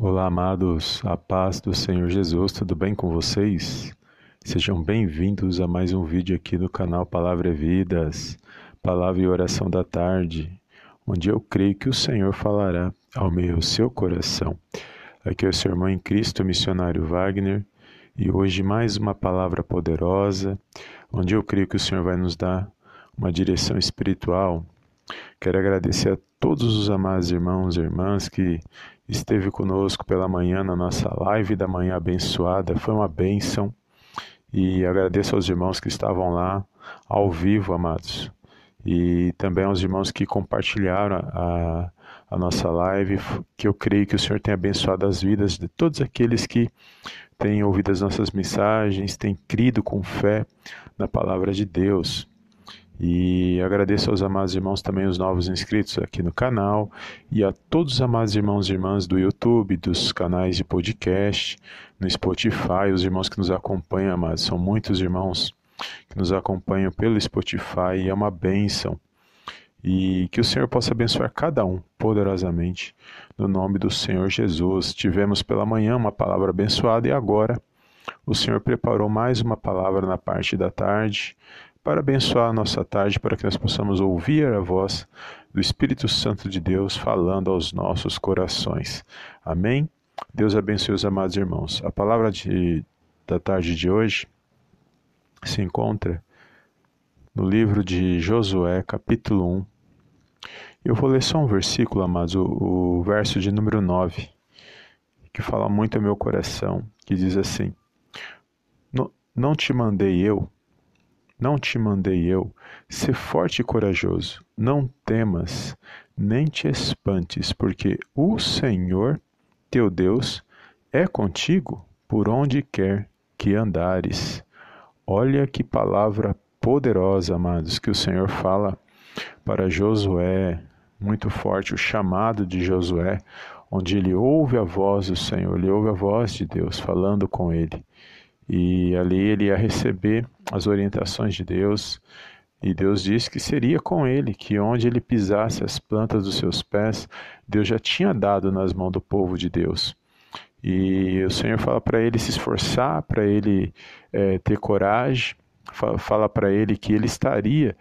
Olá, amados, a paz do Senhor Jesus, tudo bem com vocês? Sejam bem-vindos a mais um vídeo aqui no canal Palavra e Vidas, Palavra e Oração da Tarde, onde eu creio que o Senhor falará ao meio seu coração. Aqui é o seu irmão em Cristo, missionário Wagner, e hoje mais uma palavra poderosa, onde eu creio que o Senhor vai nos dar uma direção espiritual. Quero agradecer a todos os amados irmãos e irmãs que esteve conosco pela manhã na nossa live da manhã abençoada. Foi uma bênção. E agradeço aos irmãos que estavam lá ao vivo, amados. E também aos irmãos que compartilharam a, a nossa live, que eu creio que o Senhor tem abençoado as vidas de todos aqueles que têm ouvido as nossas mensagens, têm crido com fé na palavra de Deus. E agradeço aos amados irmãos também, os novos inscritos aqui no canal, e a todos os amados irmãos e irmãs do YouTube, dos canais de podcast, no Spotify, os irmãos que nos acompanham. São muitos irmãos que nos acompanham pelo Spotify, e é uma bênção. E que o Senhor possa abençoar cada um poderosamente, no nome do Senhor Jesus. Tivemos pela manhã uma palavra abençoada e agora o Senhor preparou mais uma palavra na parte da tarde para abençoar a nossa tarde, para que nós possamos ouvir a voz do Espírito Santo de Deus falando aos nossos corações. Amém? Deus abençoe os amados irmãos. A palavra de, da tarde de hoje se encontra no livro de Josué, capítulo 1. Eu vou ler só um versículo, amados, o, o verso de número 9, que fala muito ao meu coração, que diz assim: Não te mandei eu não te mandei eu? Sê forte e corajoso, não temas, nem te espantes, porque o Senhor, teu Deus, é contigo por onde quer que andares. Olha que palavra poderosa, amados, que o Senhor fala para Josué, muito forte, o chamado de Josué, onde ele ouve a voz do Senhor, ele ouve a voz de Deus falando com ele. E ali ele ia receber as orientações de Deus. E Deus disse que seria com ele, que onde ele pisasse as plantas dos seus pés, Deus já tinha dado nas mãos do povo de Deus. E o Senhor fala para ele se esforçar, para ele é, ter coragem, fala para ele que ele estaria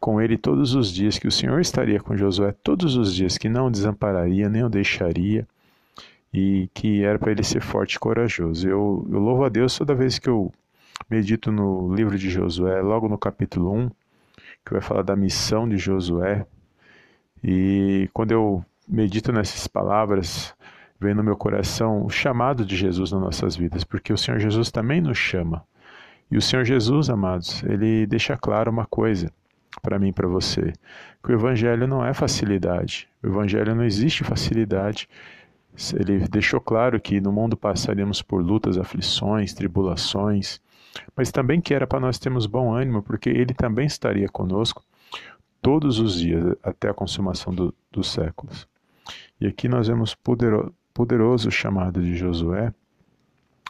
com ele todos os dias, que o Senhor estaria com Josué todos os dias, que não o desampararia, nem o deixaria e que era para ele ser forte e corajoso. Eu, eu louvo a Deus toda vez que eu medito no livro de Josué, logo no capítulo 1, que vai falar da missão de Josué. E quando eu medito nessas palavras, vem no meu coração o chamado de Jesus nas nossas vidas, porque o Senhor Jesus também nos chama. E o Senhor Jesus, amados, ele deixa claro uma coisa para mim e para você, que o evangelho não é facilidade. O evangelho não existe facilidade ele deixou claro que no mundo passaríamos por lutas, aflições, tribulações, mas também que era para nós termos bom ânimo, porque ele também estaria conosco todos os dias até a consumação do, dos séculos. E aqui nós vemos poderoso, poderoso chamado de Josué,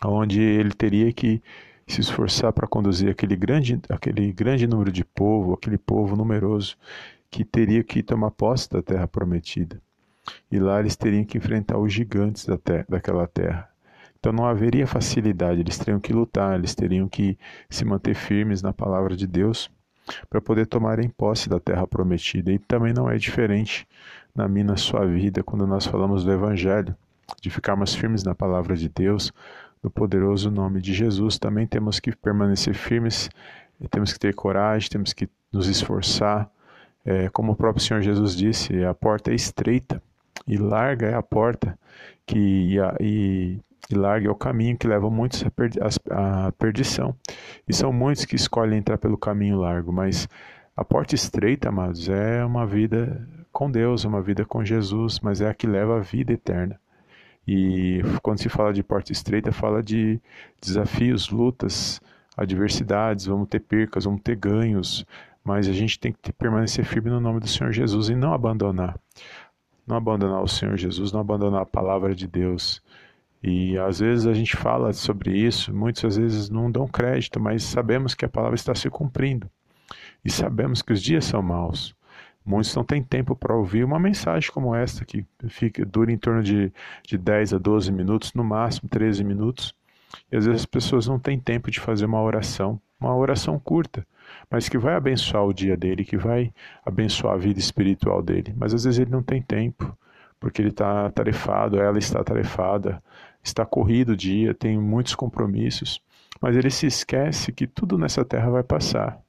onde ele teria que se esforçar para conduzir aquele grande, aquele grande número de povo, aquele povo numeroso que teria que tomar posse da terra prometida e lá eles teriam que enfrentar os gigantes da daquela terra. Então não haveria facilidade, eles teriam que lutar, eles teriam que se manter firmes na palavra de Deus para poder tomarem posse da terra prometida. E também não é diferente na minha na sua vida quando nós falamos do Evangelho, de ficarmos firmes na palavra de Deus, no poderoso nome de Jesus. Também temos que permanecer firmes, temos que ter coragem, temos que nos esforçar. É, como o próprio Senhor Jesus disse, a porta é estreita e larga é a porta que e, e, e larga é o caminho que leva muitos à, perdi, perdição. E são muitos que escolhem entrar pelo caminho largo, mas a porta estreita, amados, é uma vida com Deus, uma vida com Jesus, mas é a que leva à vida eterna. E quando se fala de porta estreita, fala de desafios, lutas, adversidades, vamos ter percas, vamos ter ganhos, mas a gente tem que permanecer firme no nome do Senhor Jesus e não abandonar não abandonar o Senhor Jesus, não abandonar a palavra de Deus. E às vezes a gente fala sobre isso, muitas vezes não dão crédito, mas sabemos que a palavra está se cumprindo. E sabemos que os dias são maus. Muitos não têm tempo para ouvir uma mensagem como esta, que fica, dura em torno de, de 10 a 12 minutos, no máximo 13 minutos. E às vezes as pessoas não têm tempo de fazer uma oração, uma oração curta, mas que vai abençoar o dia dele, que vai abençoar a vida espiritual dele. Mas às vezes ele não tem tempo, porque ele está tarefado, ela está tarefada, está corrido o dia, tem muitos compromissos, mas ele se esquece que tudo nessa terra vai passar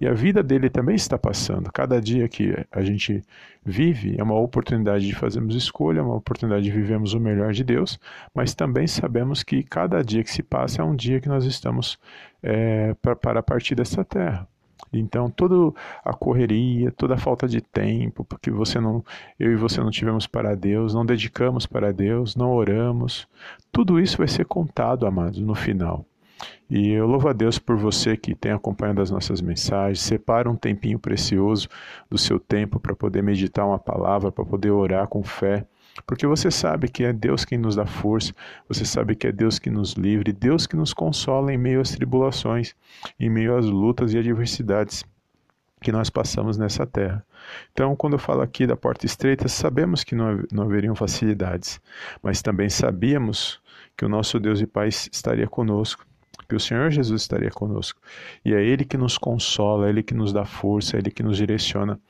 e a vida dele também está passando. Cada dia que a gente vive é uma oportunidade de fazermos escolha, é uma oportunidade de vivermos o melhor de Deus, mas também sabemos que cada dia que se passa é um dia que nós estamos é, para partir dessa terra. Então, toda a correria, toda a falta de tempo, porque você não, eu e você não tivemos para Deus, não dedicamos para Deus, não oramos, tudo isso vai ser contado, amados, no final. E eu louvo a Deus por você que tem acompanhado as nossas mensagens. Separa um tempinho precioso do seu tempo para poder meditar uma palavra, para poder orar com fé. Porque você sabe que é Deus quem nos dá força, você sabe que é Deus que nos livre, Deus que nos consola em meio às tribulações, em meio às lutas e adversidades que nós passamos nessa terra. Então, quando eu falo aqui da porta estreita, sabemos que não, não haveriam facilidades, mas também sabíamos que o nosso Deus e Pai estaria conosco que o Senhor Jesus estaria conosco. E é Ele que nos consola, é Ele que nos dá força, é Ele que nos direciona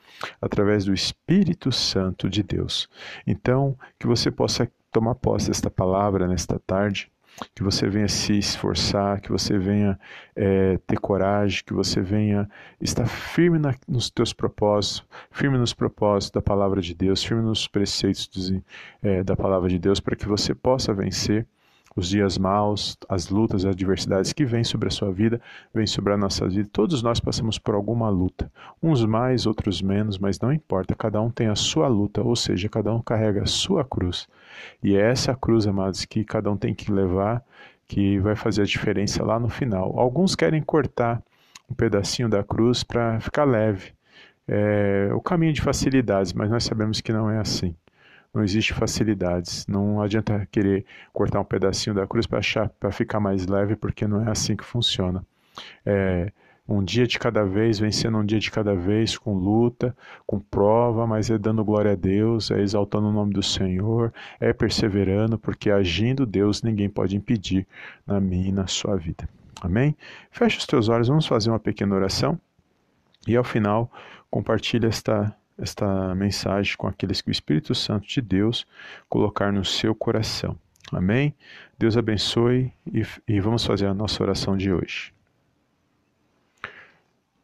através do Espírito Santo de Deus. Então, que você possa tomar posse desta palavra nesta tarde, que você venha se esforçar, que você venha é, ter coragem, que você venha estar firme na, nos teus propósitos, firme nos propósitos da palavra de Deus, firme nos preceitos dos, é, da palavra de Deus, para que você possa vencer os dias maus, as lutas, as adversidades que vêm sobre a sua vida, vêm sobre a nossa vida. Todos nós passamos por alguma luta, uns mais, outros menos, mas não importa, cada um tem a sua luta, ou seja, cada um carrega a sua cruz. E é essa cruz, amados, que cada um tem que levar, que vai fazer a diferença lá no final. Alguns querem cortar um pedacinho da cruz para ficar leve. É o caminho de facilidades, mas nós sabemos que não é assim não existe facilidades. Não adianta querer cortar um pedacinho da cruz para ficar mais leve, porque não é assim que funciona. É um dia de cada vez, vencendo um dia de cada vez, com luta, com prova, mas é dando glória a Deus, é exaltando o nome do Senhor, é perseverando, porque agindo Deus ninguém pode impedir na minha e na sua vida. Amém? Feche os teus olhos, vamos fazer uma pequena oração e ao final compartilhe esta esta mensagem com aqueles que o Espírito Santo de Deus colocar no seu coração. Amém? Deus abençoe e, e vamos fazer a nossa oração de hoje.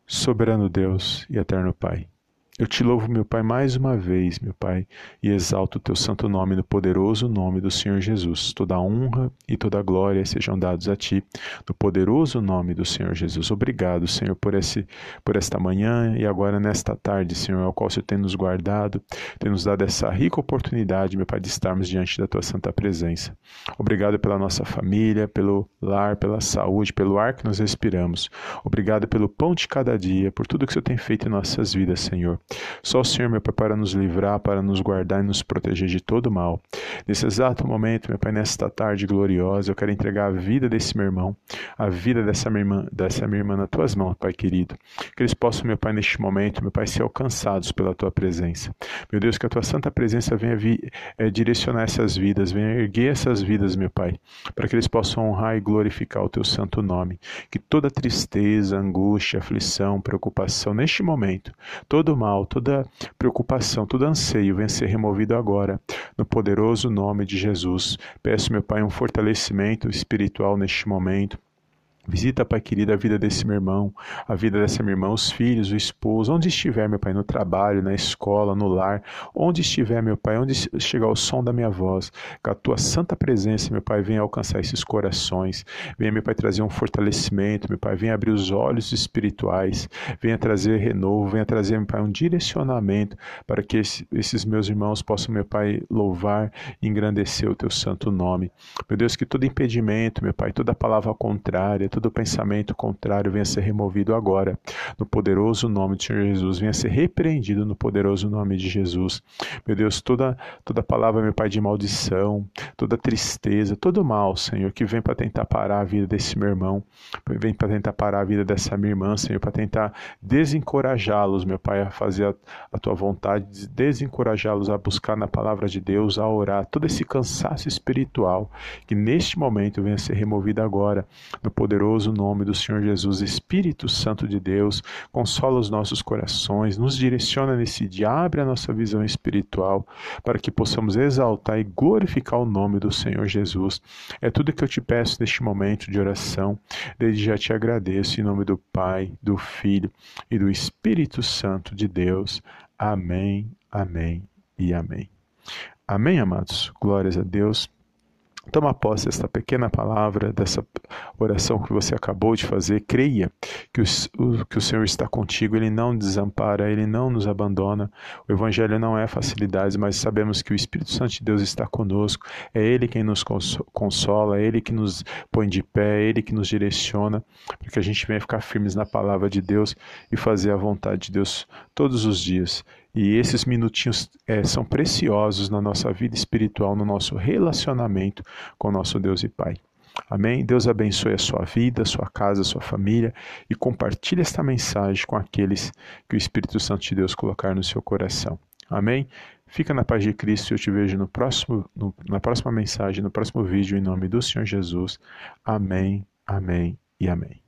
Soberano Deus e eterno Pai. Eu te louvo, meu Pai, mais uma vez, meu Pai, e exalto o teu santo nome no poderoso nome do Senhor Jesus. Toda honra e toda glória sejam dados a ti, no poderoso nome do Senhor Jesus. Obrigado, Senhor, por, esse, por esta manhã e agora nesta tarde, Senhor, ao qual você tem nos guardado, tem nos dado essa rica oportunidade, meu Pai, de estarmos diante da tua santa presença. Obrigado pela nossa família, pelo lar, pela saúde, pelo ar que nós respiramos. Obrigado pelo pão de cada dia, por tudo que o Senhor tem feito em nossas vidas, Senhor. Só o Senhor, meu Pai, para nos livrar, para nos guardar e nos proteger de todo mal. Nesse exato momento, meu Pai, nesta tarde gloriosa, eu quero entregar a vida desse meu irmão, a vida dessa minha irmã, dessa minha irmã nas tuas mãos, Pai querido. Que eles possam, meu Pai, neste momento, meu Pai, ser alcançados pela tua presença. Meu Deus, que a tua santa presença venha vi, é, direcionar essas vidas, venha erguer essas vidas, meu Pai, para que eles possam honrar e glorificar o teu santo nome. Que toda tristeza, angústia, aflição, preocupação, neste momento, todo mal, mal, toda preocupação, todo anseio venha ser removido agora, no poderoso nome de Jesus. Peço, meu Pai, um fortalecimento espiritual neste momento. Visita, Pai querido, a vida desse meu irmão, a vida dessa minha irmã, os filhos, o esposo, onde estiver, meu Pai, no trabalho, na escola, no lar, onde estiver, meu Pai, onde chegar o som da minha voz, que a tua santa presença, meu Pai, venha alcançar esses corações, venha, meu Pai, trazer um fortalecimento, meu Pai, venha abrir os olhos espirituais, venha trazer renovo, venha trazer, meu Pai, um direcionamento para que esses meus irmãos possam, meu Pai, louvar e engrandecer o teu santo nome. Meu Deus, que todo impedimento, meu Pai, toda palavra contrária, todo pensamento contrário venha ser removido agora, no poderoso nome do Senhor Jesus, venha ser repreendido no poderoso nome de Jesus. Meu Deus, toda, toda palavra, meu Pai, de maldição, toda tristeza, todo mal, Senhor, que vem para tentar parar a vida desse meu irmão, vem para tentar parar a vida dessa minha irmã, Senhor, para tentar desencorajá-los, meu Pai, a fazer a, a tua vontade, desencorajá-los a buscar na palavra de Deus, a orar, todo esse cansaço espiritual que neste momento venha ser removido agora, no poderoso nome do Senhor Jesus, Espírito Santo de Deus, consola os nossos corações, nos direciona nesse dia, abre a nossa visão espiritual para que possamos exaltar e glorificar o nome do Senhor Jesus. É tudo que eu te peço neste momento de oração. Desde já te agradeço em nome do Pai, do Filho e do Espírito Santo de Deus. Amém, amém e amém. Amém, amados? Glórias a Deus. Toma posse desta pequena palavra, dessa oração que você acabou de fazer. Creia que o, que o Senhor está contigo, Ele não desampara, Ele não nos abandona. O Evangelho não é facilidade, mas sabemos que o Espírito Santo de Deus está conosco. É Ele quem nos consola, é Ele que nos põe de pé, é Ele que nos direciona, para que a gente venha ficar firmes na palavra de Deus e fazer a vontade de Deus todos os dias. E esses minutinhos é, são preciosos na nossa vida espiritual, no nosso relacionamento com nosso Deus e Pai. Amém? Deus abençoe a sua vida, a sua casa, a sua família e compartilhe esta mensagem com aqueles que o Espírito Santo de Deus colocar no seu coração. Amém? Fica na paz de Cristo e eu te vejo no próximo, no, na próxima mensagem, no próximo vídeo, em nome do Senhor Jesus. Amém, amém e amém.